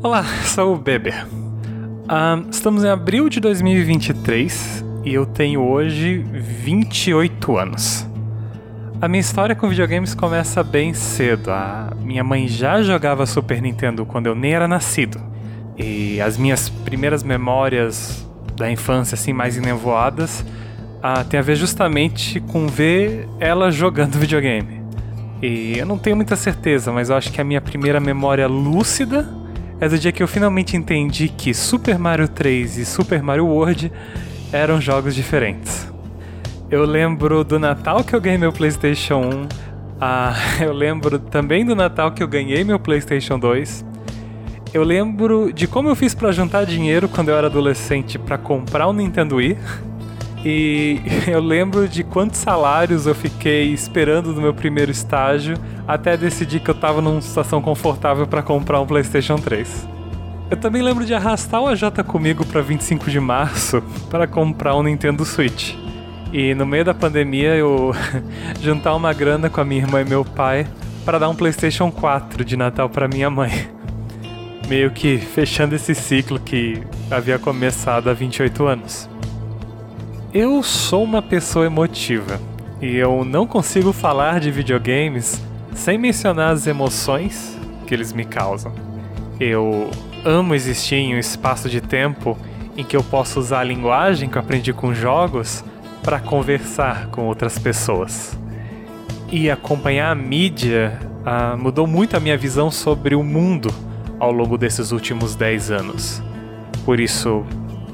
Olá, sou o Beber. estamos em abril de 2023 e eu tenho hoje 28 anos. A minha história com videogames começa bem cedo. A minha mãe já jogava Super Nintendo quando eu nem era nascido. E as minhas primeiras memórias da infância, assim, mais enevoadas, ah, tem a ver justamente com ver ela jogando videogame. E eu não tenho muita certeza, mas eu acho que a minha primeira memória lúcida é do dia que eu finalmente entendi que Super Mario 3 e Super Mario World eram jogos diferentes. Eu lembro do Natal que eu ganhei meu PlayStation 1. Ah, eu lembro também do Natal que eu ganhei meu PlayStation 2. Eu lembro de como eu fiz para juntar dinheiro quando eu era adolescente para comprar um Nintendo Wii. E eu lembro de quantos salários eu fiquei esperando no meu primeiro estágio até decidir que eu tava numa situação confortável para comprar um PlayStation 3. Eu também lembro de arrastar o AJ comigo para 25 de março para comprar um Nintendo Switch. E no meio da pandemia eu juntar uma grana com a minha irmã e meu pai para dar um PlayStation 4 de Natal para minha mãe. Meio que fechando esse ciclo que havia começado há 28 anos. Eu sou uma pessoa emotiva e eu não consigo falar de videogames sem mencionar as emoções que eles me causam. Eu amo existir em um espaço de tempo em que eu posso usar a linguagem que eu aprendi com jogos para conversar com outras pessoas. E acompanhar a mídia ah, mudou muito a minha visão sobre o mundo ao longo desses últimos 10 anos. Por isso,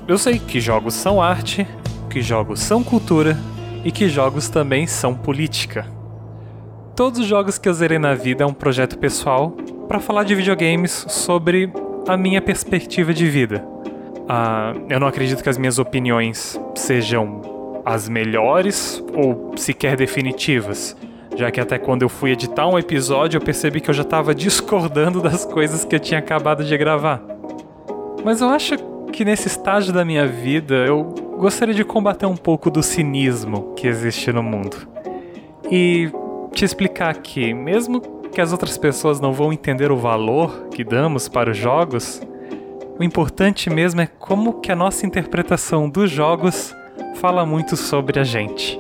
eu sei que jogos são arte que jogos são cultura e que jogos também são política. Todos os jogos que eu zerei na vida é um projeto pessoal para falar de videogames sobre a minha perspectiva de vida. Ah, eu não acredito que as minhas opiniões sejam as melhores ou sequer definitivas, já que até quando eu fui editar um episódio eu percebi que eu já estava discordando das coisas que eu tinha acabado de gravar. Mas eu acho que nesse estágio da minha vida eu gostaria de combater um pouco do cinismo que existe no mundo. E te explicar que, mesmo que as outras pessoas não vão entender o valor que damos para os jogos, o importante mesmo é como que a nossa interpretação dos jogos fala muito sobre a gente.